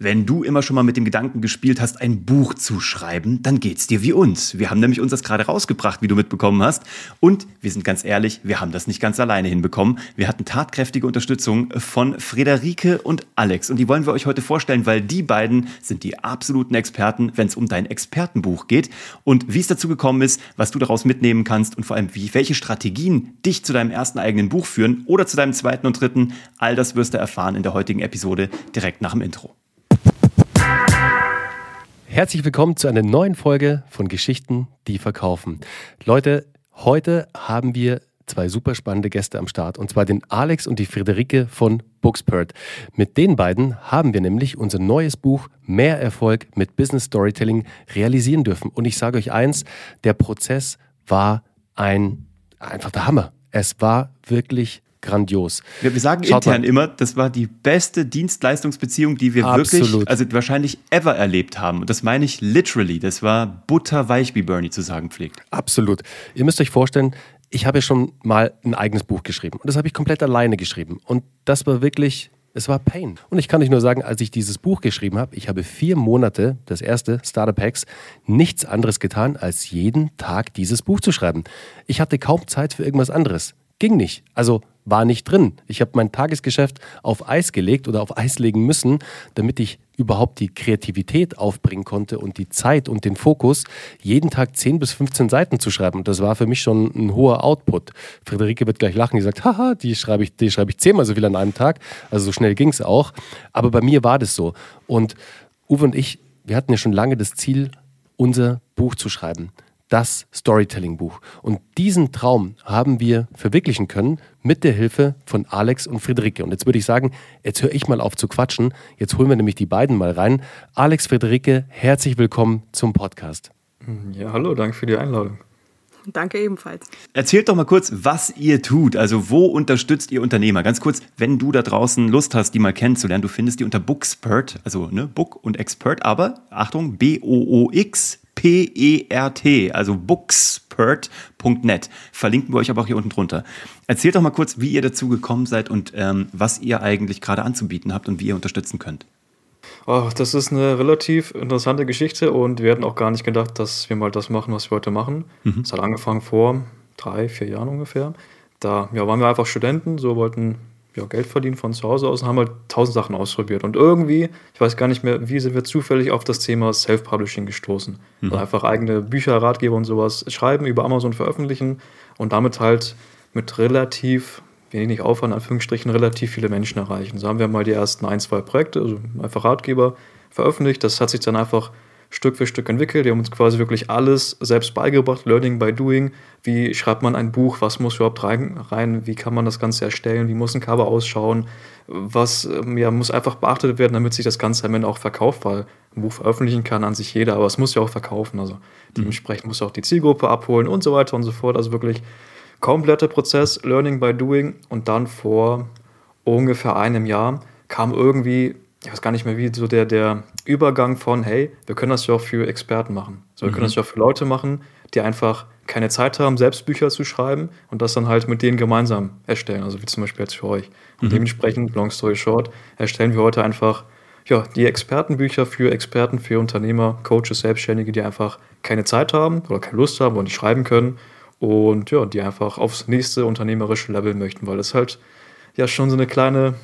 Wenn du immer schon mal mit dem Gedanken gespielt hast, ein Buch zu schreiben, dann geht's dir wie uns. Wir haben nämlich uns das gerade rausgebracht, wie du mitbekommen hast. Und wir sind ganz ehrlich, wir haben das nicht ganz alleine hinbekommen. Wir hatten tatkräftige Unterstützung von Frederike und Alex. Und die wollen wir euch heute vorstellen, weil die beiden sind die absoluten Experten, wenn es um dein Expertenbuch geht. Und wie es dazu gekommen ist, was du daraus mitnehmen kannst und vor allem, wie, welche Strategien dich zu deinem ersten eigenen Buch führen oder zu deinem zweiten und dritten, all das wirst du erfahren in der heutigen Episode direkt nach dem Intro. Herzlich willkommen zu einer neuen Folge von Geschichten, die verkaufen. Leute, heute haben wir zwei super spannende Gäste am Start und zwar den Alex und die Friederike von Bookspert. Mit den beiden haben wir nämlich unser neues Buch Mehr Erfolg mit Business Storytelling realisieren dürfen. Und ich sage euch eins, der Prozess war ein einfach der Hammer. Es war wirklich grandios. Wir, wir sagen Schaut intern mal. immer, das war die beste Dienstleistungsbeziehung, die wir Absolut. wirklich, also wahrscheinlich ever erlebt haben. Und das meine ich literally. Das war butterweich, wie Bernie zu sagen pflegt. Absolut. Ihr müsst euch vorstellen, ich habe ja schon mal ein eigenes Buch geschrieben. Und das habe ich komplett alleine geschrieben. Und das war wirklich es war Pain. Und ich kann euch nur sagen, als ich dieses Buch geschrieben habe, ich habe vier Monate, das erste, Startup Hacks, nichts anderes getan, als jeden Tag dieses Buch zu schreiben. Ich hatte kaum Zeit für irgendwas anderes. Ging nicht. Also war nicht drin. Ich habe mein Tagesgeschäft auf Eis gelegt oder auf Eis legen müssen, damit ich überhaupt die Kreativität aufbringen konnte und die Zeit und den Fokus, jeden Tag 10 bis 15 Seiten zu schreiben. Und das war für mich schon ein hoher Output. Friederike wird gleich lachen, die sagt, haha, die schreibe ich, die schreibe ich zehnmal so viel an einem Tag. Also so schnell ging es auch. Aber bei mir war das so. Und Uwe und ich, wir hatten ja schon lange das Ziel, unser Buch zu schreiben das Storytelling-Buch. Und diesen Traum haben wir verwirklichen können mit der Hilfe von Alex und Friederike. Und jetzt würde ich sagen, jetzt höre ich mal auf zu quatschen. Jetzt holen wir nämlich die beiden mal rein. Alex, Friederike, herzlich willkommen zum Podcast. Ja, hallo, danke für die Einladung. Danke ebenfalls. Erzählt doch mal kurz, was ihr tut. Also wo unterstützt ihr Unternehmer? Ganz kurz, wenn du da draußen Lust hast, die mal kennenzulernen, du findest die unter Bookspert, also ne, Book und Expert, aber Achtung, B-O-O-X P-E-R-T, also bookspert.net. Verlinken wir euch aber auch hier unten drunter. Erzählt doch mal kurz, wie ihr dazu gekommen seid und ähm, was ihr eigentlich gerade anzubieten habt und wie ihr unterstützen könnt. Oh, das ist eine relativ interessante Geschichte und wir hatten auch gar nicht gedacht, dass wir mal das machen, was wir heute machen. Mhm. Es hat angefangen vor drei, vier Jahren ungefähr. Da ja, waren wir einfach Studenten, so wollten ja, Geld verdienen von zu Hause aus und haben halt tausend Sachen ausprobiert. Und irgendwie, ich weiß gar nicht mehr, wie sind wir zufällig auf das Thema Self-Publishing gestoßen. Mhm. Also einfach eigene Bücher, Ratgeber und sowas schreiben, über Amazon veröffentlichen und damit halt mit relativ wenig Aufwand, Anführungsstrichen, relativ viele Menschen erreichen. So haben wir mal die ersten ein, zwei Projekte, also einfach Ratgeber veröffentlicht. Das hat sich dann einfach Stück für Stück entwickelt. Wir haben uns quasi wirklich alles selbst beigebracht, Learning by Doing. Wie schreibt man ein Buch? Was muss überhaupt rein? rein? Wie kann man das Ganze erstellen? Wie muss ein Cover ausschauen? Was ähm, ja, muss einfach beachtet werden, damit sich das Ganze am Ende auch verkauft? Weil ein Buch veröffentlichen kann an sich jeder, aber es muss ja auch verkaufen. Also mhm. dementsprechend muss auch die Zielgruppe abholen und so weiter und so fort. Also wirklich kompletter Prozess, Learning by Doing. Und dann vor ungefähr einem Jahr kam irgendwie ich weiß gar nicht mehr, wie so der, der Übergang von, hey, wir können das ja auch für Experten machen. So, wir mhm. können das ja auch für Leute machen, die einfach keine Zeit haben, selbst Bücher zu schreiben und das dann halt mit denen gemeinsam erstellen, also wie zum Beispiel jetzt für euch. Und mhm. dementsprechend, long story short, erstellen wir heute einfach ja, die Expertenbücher für Experten, für Unternehmer, Coaches, Selbstständige, die einfach keine Zeit haben oder keine Lust haben und nicht schreiben können und ja, die einfach aufs nächste unternehmerische Level möchten, weil das halt ja schon so eine kleine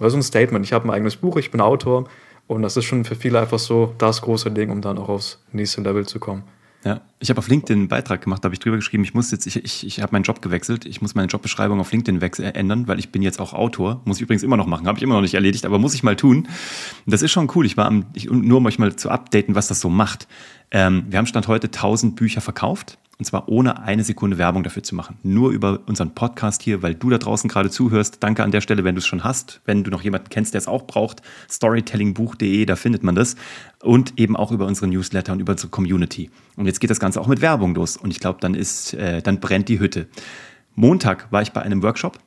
oder so ein Statement. Ich habe ein eigenes Buch, ich bin Autor und das ist schon für viele einfach so das große Ding, um dann auch aufs nächste Level zu kommen. Ja, ich habe auf LinkedIn einen Beitrag gemacht, da habe ich drüber geschrieben, ich muss jetzt, ich, ich, ich habe meinen Job gewechselt, ich muss meine Jobbeschreibung auf LinkedIn äh, ändern, weil ich bin jetzt auch Autor, muss ich übrigens immer noch machen, habe ich immer noch nicht erledigt, aber muss ich mal tun. Das ist schon cool, ich war am, ich, nur um euch mal zu updaten, was das so macht. Ähm, wir haben Stand heute 1000 Bücher verkauft und zwar ohne eine Sekunde Werbung dafür zu machen. Nur über unseren Podcast hier, weil du da draußen gerade zuhörst. Danke an der Stelle, wenn du es schon hast. Wenn du noch jemanden kennst, der es auch braucht, storytellingbuch.de, da findet man das. Und eben auch über unsere Newsletter und über unsere Community. Und jetzt geht das Ganze auch mit Werbung los. Und ich glaube, dann ist, äh, dann brennt die Hütte. Montag war ich bei einem Workshop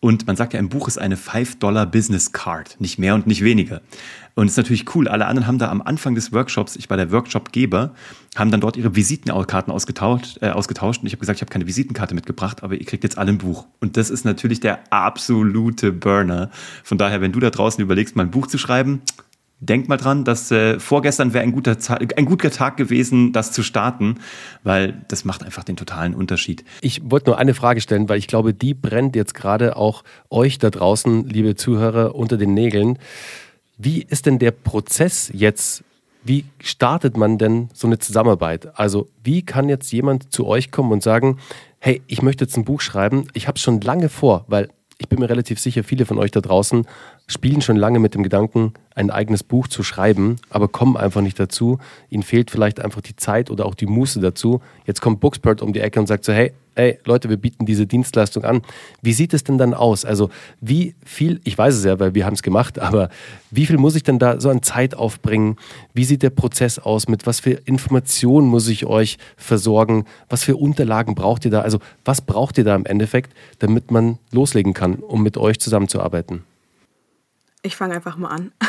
und man sagt ja, ein Buch ist eine 5-Dollar Business Card, nicht mehr und nicht weniger. Und es ist natürlich cool. Alle anderen haben da am Anfang des Workshops, ich war der Workshopgeber, haben dann dort ihre Visitenkarten ausgetauscht, äh, ausgetauscht. Und ich habe gesagt, ich habe keine Visitenkarte mitgebracht, aber ihr kriegt jetzt alle ein Buch. Und das ist natürlich der absolute Burner. Von daher, wenn du da draußen überlegst, mal ein Buch zu schreiben, denkt mal dran, dass äh, vorgestern wäre ein guter, ein guter Tag gewesen, das zu starten, weil das macht einfach den totalen Unterschied. Ich wollte nur eine Frage stellen, weil ich glaube, die brennt jetzt gerade auch euch da draußen, liebe Zuhörer, unter den Nägeln. Wie ist denn der Prozess jetzt? Wie startet man denn so eine Zusammenarbeit? Also wie kann jetzt jemand zu euch kommen und sagen, hey, ich möchte jetzt ein Buch schreiben, ich habe es schon lange vor, weil ich bin mir relativ sicher, viele von euch da draußen spielen schon lange mit dem Gedanken, ein eigenes Buch zu schreiben, aber kommen einfach nicht dazu. Ihnen fehlt vielleicht einfach die Zeit oder auch die Muße dazu. Jetzt kommt Bookspert um die Ecke und sagt so, hey, hey, Leute, wir bieten diese Dienstleistung an. Wie sieht es denn dann aus? Also wie viel, ich weiß es ja, weil wir haben es gemacht, aber wie viel muss ich denn da so an Zeit aufbringen? Wie sieht der Prozess aus? Mit was für Informationen muss ich euch versorgen? Was für Unterlagen braucht ihr da? Also was braucht ihr da im Endeffekt, damit man loslegen kann, um mit euch zusammenzuarbeiten? Ich fange einfach mal an.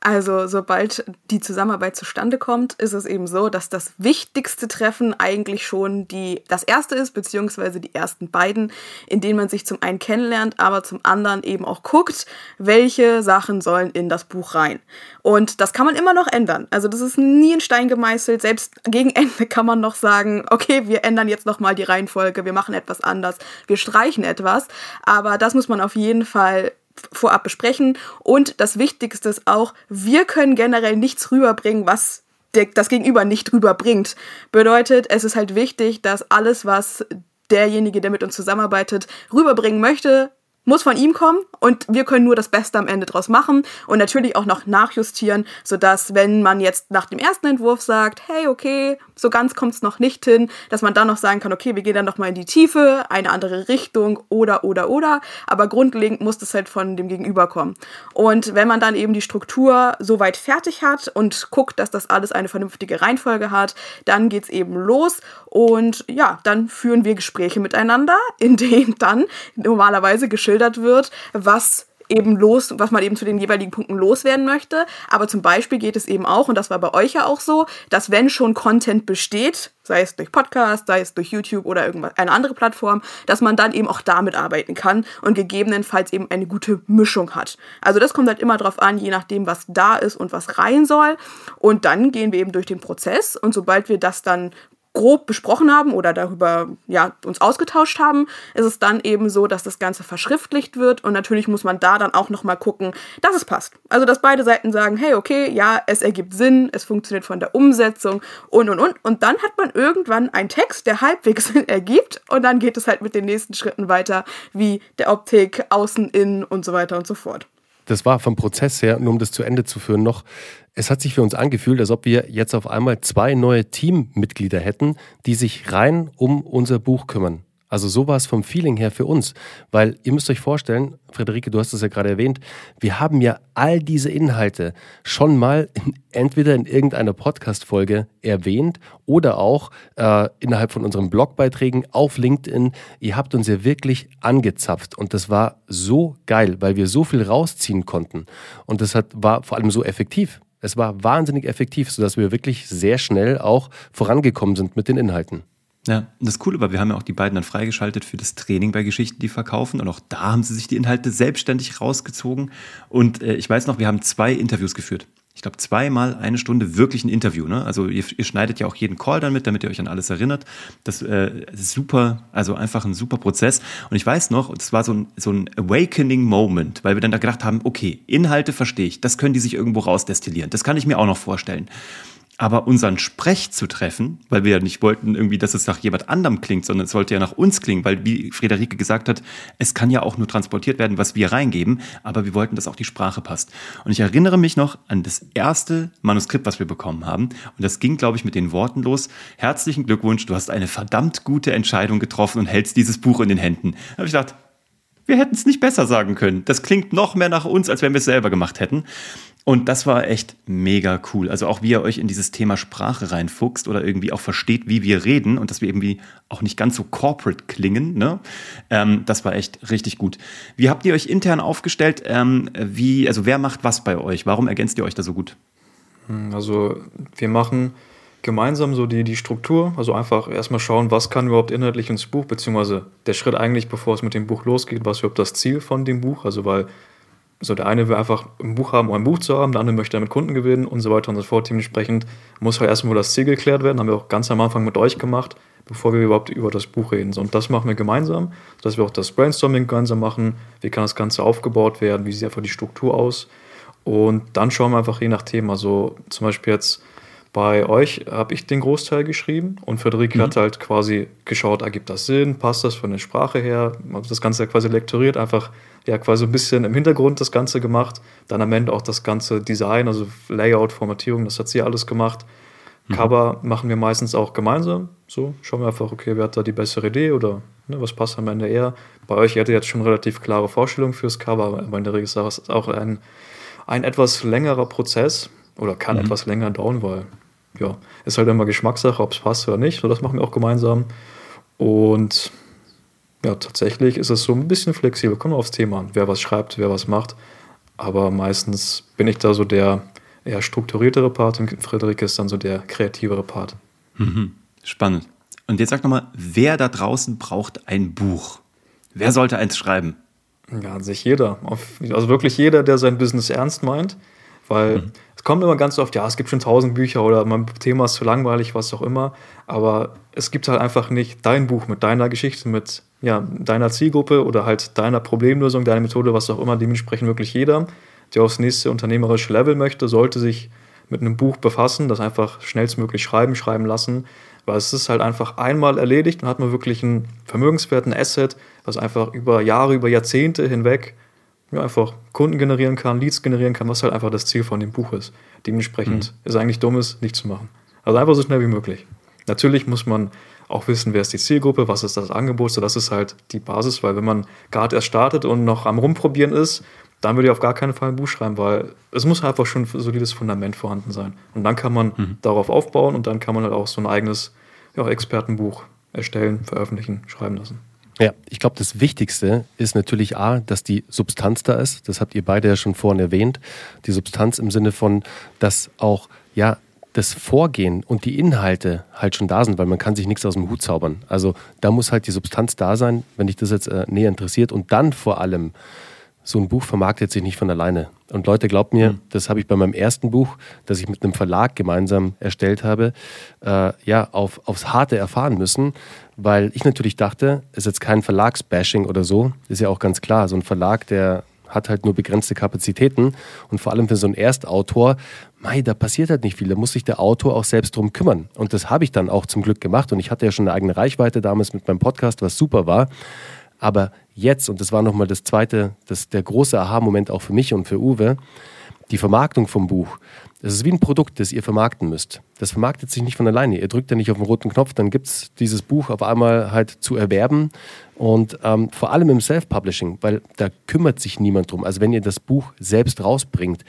Also sobald die Zusammenarbeit zustande kommt, ist es eben so, dass das wichtigste Treffen eigentlich schon die, das erste ist, beziehungsweise die ersten beiden, in denen man sich zum einen kennenlernt, aber zum anderen eben auch guckt, welche Sachen sollen in das Buch rein. Und das kann man immer noch ändern. Also das ist nie in Stein gemeißelt. Selbst gegen Ende kann man noch sagen, okay, wir ändern jetzt nochmal die Reihenfolge, wir machen etwas anders, wir streichen etwas. Aber das muss man auf jeden Fall vorab besprechen. Und das Wichtigste ist auch, wir können generell nichts rüberbringen, was der, das Gegenüber nicht rüberbringt. Bedeutet, es ist halt wichtig, dass alles, was derjenige, der mit uns zusammenarbeitet, rüberbringen möchte, muss von ihm kommen und wir können nur das Beste am Ende draus machen und natürlich auch noch nachjustieren, sodass, wenn man jetzt nach dem ersten Entwurf sagt, hey, okay, so ganz kommt es noch nicht hin, dass man dann noch sagen kann, okay, wir gehen dann nochmal in die Tiefe, eine andere Richtung oder, oder, oder. Aber grundlegend muss das halt von dem Gegenüber kommen. Und wenn man dann eben die Struktur soweit fertig hat und guckt, dass das alles eine vernünftige Reihenfolge hat, dann geht es eben los und ja, dann führen wir Gespräche miteinander, in denen dann normalerweise geschildert wird, was eben los, was man eben zu den jeweiligen Punkten loswerden möchte. Aber zum Beispiel geht es eben auch, und das war bei euch ja auch so, dass wenn schon Content besteht, sei es durch Podcast, sei es durch YouTube oder irgendwas, eine andere Plattform, dass man dann eben auch damit arbeiten kann und gegebenenfalls eben eine gute Mischung hat. Also das kommt halt immer drauf an, je nachdem, was da ist und was rein soll. Und dann gehen wir eben durch den Prozess und sobald wir das dann grob besprochen haben oder darüber ja, uns ausgetauscht haben, ist es dann eben so, dass das Ganze verschriftlicht wird und natürlich muss man da dann auch nochmal gucken, dass es passt. Also, dass beide Seiten sagen, hey, okay, ja, es ergibt Sinn, es funktioniert von der Umsetzung und, und, und. Und dann hat man irgendwann einen Text, der halbwegs Sinn ergibt und dann geht es halt mit den nächsten Schritten weiter, wie der Optik, Außen, Innen und so weiter und so fort das war vom Prozess her, nur um das zu Ende zu führen, noch, es hat sich für uns angefühlt, als ob wir jetzt auf einmal zwei neue Teammitglieder hätten, die sich rein um unser Buch kümmern. Also so war es vom Feeling her für uns, weil ihr müsst euch vorstellen, Friederike, du hast es ja gerade erwähnt, wir haben ja all diese Inhalte schon mal in, entweder in irgendeiner Podcast-Folge erwähnt oder auch äh, innerhalb von unseren Blogbeiträgen auf LinkedIn. Ihr habt uns ja wirklich angezapft und das war so geil, weil wir so viel rausziehen konnten und das hat, war vor allem so effektiv. Es war wahnsinnig effektiv, sodass wir wirklich sehr schnell auch vorangekommen sind mit den Inhalten. Ja, das Coole war, wir haben ja auch die beiden dann freigeschaltet für das Training bei Geschichten, die verkaufen. Und auch da haben sie sich die Inhalte selbstständig rausgezogen. Und äh, ich weiß noch, wir haben zwei Interviews geführt. Ich glaube, zweimal eine Stunde wirklich ein Interview. Ne? Also ihr, ihr, schneidet ja auch jeden Call dann mit, damit ihr euch an alles erinnert. Das äh, super, also einfach ein super Prozess. Und ich weiß noch, es war so ein, so ein Awakening Moment, weil wir dann da gedacht haben, okay, Inhalte verstehe ich, das können die sich irgendwo rausdestillieren. Das kann ich mir auch noch vorstellen. Aber unseren Sprech zu treffen, weil wir ja nicht wollten irgendwie, dass es nach jemand anderem klingt, sondern es sollte ja nach uns klingen, weil wie Friederike gesagt hat, es kann ja auch nur transportiert werden, was wir reingeben, aber wir wollten, dass auch die Sprache passt. Und ich erinnere mich noch an das erste Manuskript, was wir bekommen haben. Und das ging, glaube ich, mit den Worten los. Herzlichen Glückwunsch, du hast eine verdammt gute Entscheidung getroffen und hältst dieses Buch in den Händen. Da habe ich gedacht, wir hätten es nicht besser sagen können. Das klingt noch mehr nach uns, als wenn wir es selber gemacht hätten. Und das war echt mega cool. Also auch wie ihr euch in dieses Thema Sprache reinfuchst oder irgendwie auch versteht, wie wir reden und dass wir irgendwie auch nicht ganz so corporate klingen. Ne? Ähm, das war echt richtig gut. Wie habt ihr euch intern aufgestellt? Ähm, wie, also wer macht was bei euch? Warum ergänzt ihr euch da so gut? Hm, also wir machen gemeinsam so die, die Struktur, also einfach erstmal schauen, was kann überhaupt inhaltlich ins Buch, beziehungsweise der Schritt eigentlich, bevor es mit dem Buch losgeht, was überhaupt das Ziel von dem Buch, also weil So, der eine will einfach ein Buch haben, um ein Buch zu haben, der andere möchte damit Kunden gewinnen und so weiter und so fort. Dementsprechend muss halt erstmal das Ziel geklärt werden. Haben wir auch ganz am Anfang mit euch gemacht, bevor wir überhaupt über das Buch reden. So, und das machen wir gemeinsam, dass wir auch das Brainstorming gemeinsam machen. Wie kann das Ganze aufgebaut werden? Wie sieht einfach die Struktur aus? Und dann schauen wir einfach je nach Thema. Also zum Beispiel jetzt bei euch habe ich den Großteil geschrieben und Frederik mhm. hat halt quasi geschaut, ergibt das Sinn, passt das von der Sprache her, das Ganze quasi lektoriert, einfach ja quasi ein bisschen im Hintergrund das Ganze gemacht, dann am Ende auch das ganze Design, also Layout, Formatierung, das hat sie alles gemacht. Mhm. Cover machen wir meistens auch gemeinsam, so schauen wir einfach, okay, wer hat da die bessere Idee oder ne, was passt am Ende eher. Bei euch hätte jetzt schon relativ klare Vorstellungen fürs Cover, aber in der Regel ist es auch ein, ein etwas längerer Prozess, oder kann mhm. etwas länger dauern, weil ja, ist halt immer Geschmackssache, ob es passt oder nicht. So, das machen wir auch gemeinsam. Und ja, tatsächlich ist es so ein bisschen flexibel. Kommt aufs Thema an, wer was schreibt, wer was macht. Aber meistens bin ich da so der eher strukturiertere Part und Frederik ist dann so der kreativere Part. Mhm. Spannend. Und jetzt sag nochmal, wer da draußen braucht ein Buch? Wer sollte eins schreiben? Ja, an sich jeder. Also wirklich jeder, der sein Business ernst meint. Weil mhm. Kommt immer ganz oft, ja, es gibt schon tausend Bücher oder mein Thema ist zu langweilig, was auch immer. Aber es gibt halt einfach nicht dein Buch mit deiner Geschichte, mit ja, deiner Zielgruppe oder halt deiner Problemlösung, deiner Methode, was auch immer. Dementsprechend wirklich jeder, der aufs nächste unternehmerische Level möchte, sollte sich mit einem Buch befassen, das einfach schnellstmöglich schreiben, schreiben lassen. Weil es ist halt einfach einmal erledigt und hat man wirklich einen vermögenswerten Asset, was einfach über Jahre, über Jahrzehnte hinweg ja, einfach Kunden generieren kann, Leads generieren kann, was halt einfach das Ziel von dem Buch ist. Dementsprechend mhm. ist eigentlich dumm, es nicht zu machen. Also einfach so schnell wie möglich. Natürlich muss man auch wissen, wer ist die Zielgruppe, was ist das Angebot, so das ist halt die Basis, weil wenn man gerade erst startet und noch am Rumprobieren ist, dann würde ich auf gar keinen Fall ein Buch schreiben, weil es muss einfach schon ein solides Fundament vorhanden sein. Und dann kann man mhm. darauf aufbauen und dann kann man halt auch so ein eigenes ja, Expertenbuch erstellen, veröffentlichen, schreiben lassen. Ja, ich glaube, das Wichtigste ist natürlich A, dass die Substanz da ist. Das habt ihr beide ja schon vorhin erwähnt. Die Substanz im Sinne von, dass auch, ja, das Vorgehen und die Inhalte halt schon da sind, weil man kann sich nichts aus dem Hut zaubern. Also da muss halt die Substanz da sein, wenn dich das jetzt äh, näher interessiert. Und dann vor allem so ein Buch vermarktet sich nicht von alleine. Und Leute, glaubt mir, mhm. das habe ich bei meinem ersten Buch, das ich mit einem Verlag gemeinsam erstellt habe, äh, ja, auf, aufs Harte erfahren müssen, weil ich natürlich dachte, es ist jetzt kein Verlagsbashing oder so, ist ja auch ganz klar. So ein Verlag, der hat halt nur begrenzte Kapazitäten und vor allem für so einen Erstautor, mei, da passiert halt nicht viel, da muss sich der Autor auch selbst drum kümmern. Und das habe ich dann auch zum Glück gemacht und ich hatte ja schon eine eigene Reichweite damals mit meinem Podcast, was super war. Aber jetzt, und das war nochmal das zweite, das, der große Aha-Moment auch für mich und für Uwe, die Vermarktung vom Buch. Das ist wie ein Produkt, das ihr vermarkten müsst. Das vermarktet sich nicht von alleine. Ihr drückt ja nicht auf den roten Knopf, dann gibt es dieses Buch auf einmal halt zu erwerben. Und ähm, vor allem im Self-Publishing, weil da kümmert sich niemand drum. Also wenn ihr das Buch selbst rausbringt,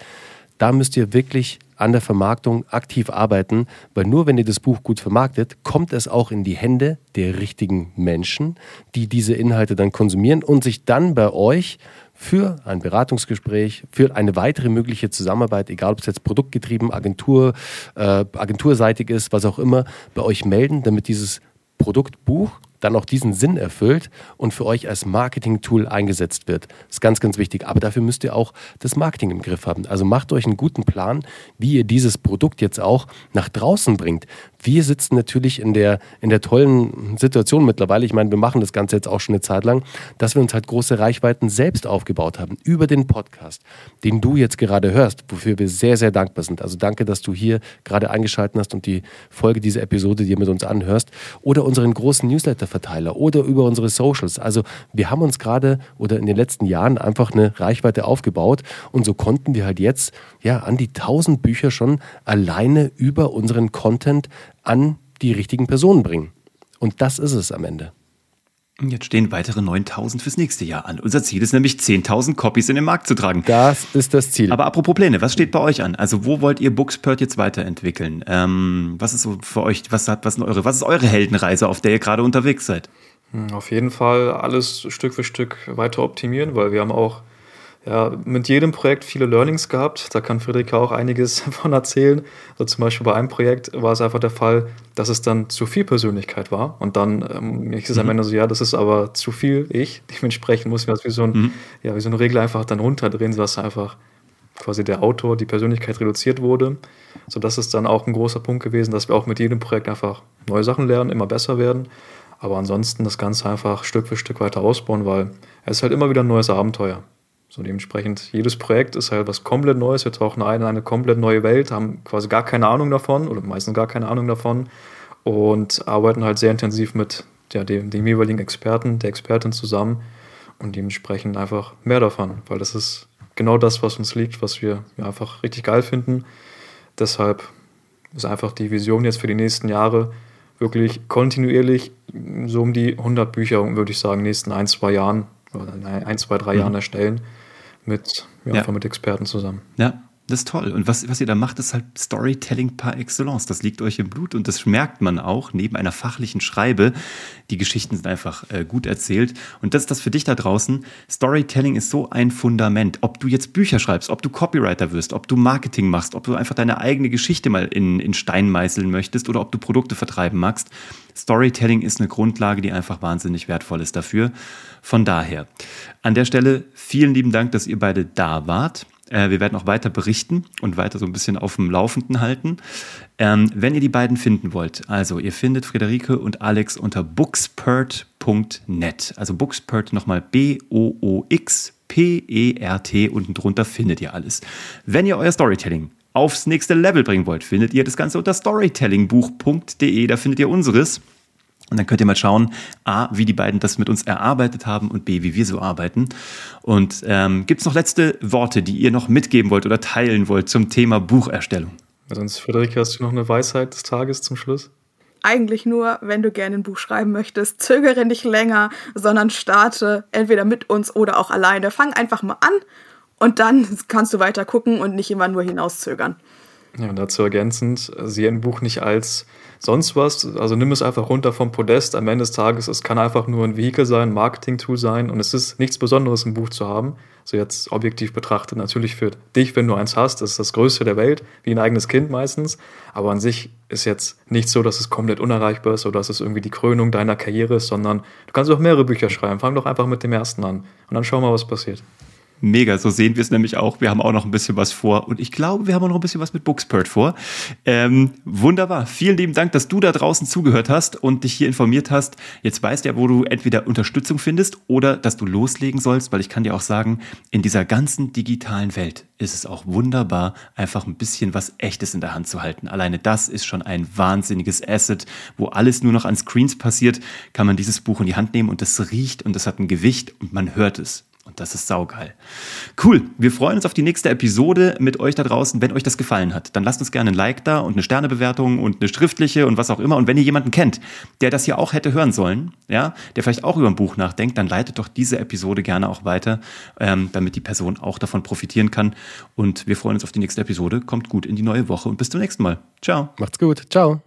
da müsst ihr wirklich an der Vermarktung aktiv arbeiten, weil nur wenn ihr das Buch gut vermarktet, kommt es auch in die Hände der richtigen Menschen, die diese Inhalte dann konsumieren und sich dann bei euch für ein Beratungsgespräch, für eine weitere mögliche Zusammenarbeit, egal ob es jetzt produktgetrieben, Agentur, äh, agenturseitig ist, was auch immer, bei euch melden, damit dieses Produktbuch dann auch diesen Sinn erfüllt und für euch als Marketing-Tool eingesetzt wird. Das ist ganz, ganz wichtig. Aber dafür müsst ihr auch das Marketing im Griff haben. Also macht euch einen guten Plan, wie ihr dieses Produkt jetzt auch nach draußen bringt. Wir sitzen natürlich in der, in der tollen Situation mittlerweile. Ich meine, wir machen das Ganze jetzt auch schon eine Zeit lang, dass wir uns halt große Reichweiten selbst aufgebaut haben über den Podcast, den du jetzt gerade hörst, wofür wir sehr, sehr dankbar sind. Also danke, dass du hier gerade eingeschaltet hast und die Folge dieser Episode dir mit uns anhörst oder unseren großen Newsletter Verteiler oder über unsere Socials. Also wir haben uns gerade oder in den letzten Jahren einfach eine Reichweite aufgebaut und so konnten wir halt jetzt ja an die 1000 Bücher schon alleine über unseren Content an die richtigen Personen bringen. Und das ist es am Ende. Jetzt stehen weitere 9000 fürs nächste Jahr an. Unser Ziel ist nämlich 10.000 Copies in den Markt zu tragen. Das ist das Ziel. Aber apropos Pläne, was steht bei euch an? Also wo wollt ihr Bookspert jetzt weiterentwickeln? Ähm, was ist so für euch, was hat, was, eure, was ist eure Heldenreise, auf der ihr gerade unterwegs seid? Auf jeden Fall alles Stück für Stück weiter optimieren, weil wir haben auch ja, mit jedem Projekt viele Learnings gehabt. Da kann Friederike auch einiges von erzählen. Also zum Beispiel bei einem Projekt war es einfach der Fall, dass es dann zu viel Persönlichkeit war. Und dann ähm, ich mhm. am Ende so, ja, das ist aber zu viel ich. Dementsprechend muss ich das wie so, ein, mhm. ja, wie so eine Regel einfach dann runterdrehen, sodass einfach quasi der Autor, die Persönlichkeit reduziert wurde. So, das ist dann auch ein großer Punkt gewesen, dass wir auch mit jedem Projekt einfach neue Sachen lernen, immer besser werden. Aber ansonsten das Ganze einfach Stück für Stück weiter ausbauen, weil es ist halt immer wieder ein neues Abenteuer. So dementsprechend, jedes Projekt ist halt was komplett Neues. Wir tauchen ein in eine komplett neue Welt, haben quasi gar keine Ahnung davon oder meistens gar keine Ahnung davon und arbeiten halt sehr intensiv mit ja, dem, dem jeweiligen Experten, der Expertin zusammen und dementsprechend einfach mehr davon, weil das ist genau das, was uns liegt, was wir ja, einfach richtig geil finden. Deshalb ist einfach die Vision jetzt für die nächsten Jahre wirklich kontinuierlich so um die 100 Bücher, würde ich sagen, in den nächsten ein, zwei Jahren oder ein, zwei, drei mhm. Jahren erstellen mit, ja, ja. mit Experten zusammen. Ja, das ist toll. Und was, was ihr da macht, ist halt Storytelling par excellence. Das liegt euch im Blut und das merkt man auch neben einer fachlichen Schreibe. Die Geschichten sind einfach äh, gut erzählt. Und das ist das für dich da draußen. Storytelling ist so ein Fundament. Ob du jetzt Bücher schreibst, ob du Copywriter wirst, ob du Marketing machst, ob du einfach deine eigene Geschichte mal in, in Stein meißeln möchtest oder ob du Produkte vertreiben magst. Storytelling ist eine Grundlage, die einfach wahnsinnig wertvoll ist dafür. Von daher, an der Stelle vielen lieben Dank, dass ihr beide da wart. Äh, wir werden auch weiter berichten und weiter so ein bisschen auf dem Laufenden halten. Ähm, wenn ihr die beiden finden wollt, also ihr findet Friederike und Alex unter bookspert.net. Also Bookspert nochmal B-O-O-X-P-E-R-T. Unten drunter findet ihr alles. Wenn ihr euer Storytelling aufs nächste Level bringen wollt, findet ihr das Ganze unter storytellingbuch.de. Da findet ihr unseres. Und dann könnt ihr mal schauen, A, wie die beiden das mit uns erarbeitet haben und B, wie wir so arbeiten. Und ähm, gibt es noch letzte Worte, die ihr noch mitgeben wollt oder teilen wollt zum Thema Bucherstellung? Sonst, Friederike, hast du noch eine Weisheit des Tages zum Schluss? Eigentlich nur, wenn du gerne ein Buch schreiben möchtest, zögere nicht länger, sondern starte entweder mit uns oder auch alleine. Fang einfach mal an und dann kannst du weiter gucken und nicht immer nur hinauszögern. Ja, dazu ergänzend, sehe ein Buch nicht als sonst was. Also nimm es einfach runter vom Podest. Am Ende des Tages, es kann einfach nur ein Vehikel sein, ein Marketing-Tool sein und es ist nichts Besonderes, ein Buch zu haben. So jetzt objektiv betrachtet, natürlich für dich, wenn du eins hast, das ist das Größte der Welt, wie ein eigenes Kind meistens. Aber an sich ist jetzt nicht so, dass es komplett unerreichbar ist oder dass es irgendwie die Krönung deiner Karriere ist, sondern du kannst auch mehrere Bücher schreiben. Fang doch einfach mit dem ersten an und dann schau mal, was passiert. Mega, so sehen wir es nämlich auch. Wir haben auch noch ein bisschen was vor und ich glaube, wir haben auch noch ein bisschen was mit Bookspert vor. Ähm, wunderbar. Vielen lieben Dank, dass du da draußen zugehört hast und dich hier informiert hast. Jetzt weißt du ja, wo du entweder Unterstützung findest oder dass du loslegen sollst, weil ich kann dir auch sagen, in dieser ganzen digitalen Welt ist es auch wunderbar, einfach ein bisschen was Echtes in der Hand zu halten. Alleine das ist schon ein wahnsinniges Asset, wo alles nur noch an Screens passiert, kann man dieses Buch in die Hand nehmen und es riecht und es hat ein Gewicht und man hört es. Das ist saugeil. Cool. Wir freuen uns auf die nächste Episode mit euch da draußen. Wenn euch das gefallen hat, dann lasst uns gerne ein Like da und eine Sternebewertung und eine schriftliche und was auch immer. Und wenn ihr jemanden kennt, der das hier auch hätte hören sollen, ja, der vielleicht auch über ein Buch nachdenkt, dann leitet doch diese Episode gerne auch weiter, ähm, damit die Person auch davon profitieren kann. Und wir freuen uns auf die nächste Episode. Kommt gut in die neue Woche und bis zum nächsten Mal. Ciao. Macht's gut. Ciao.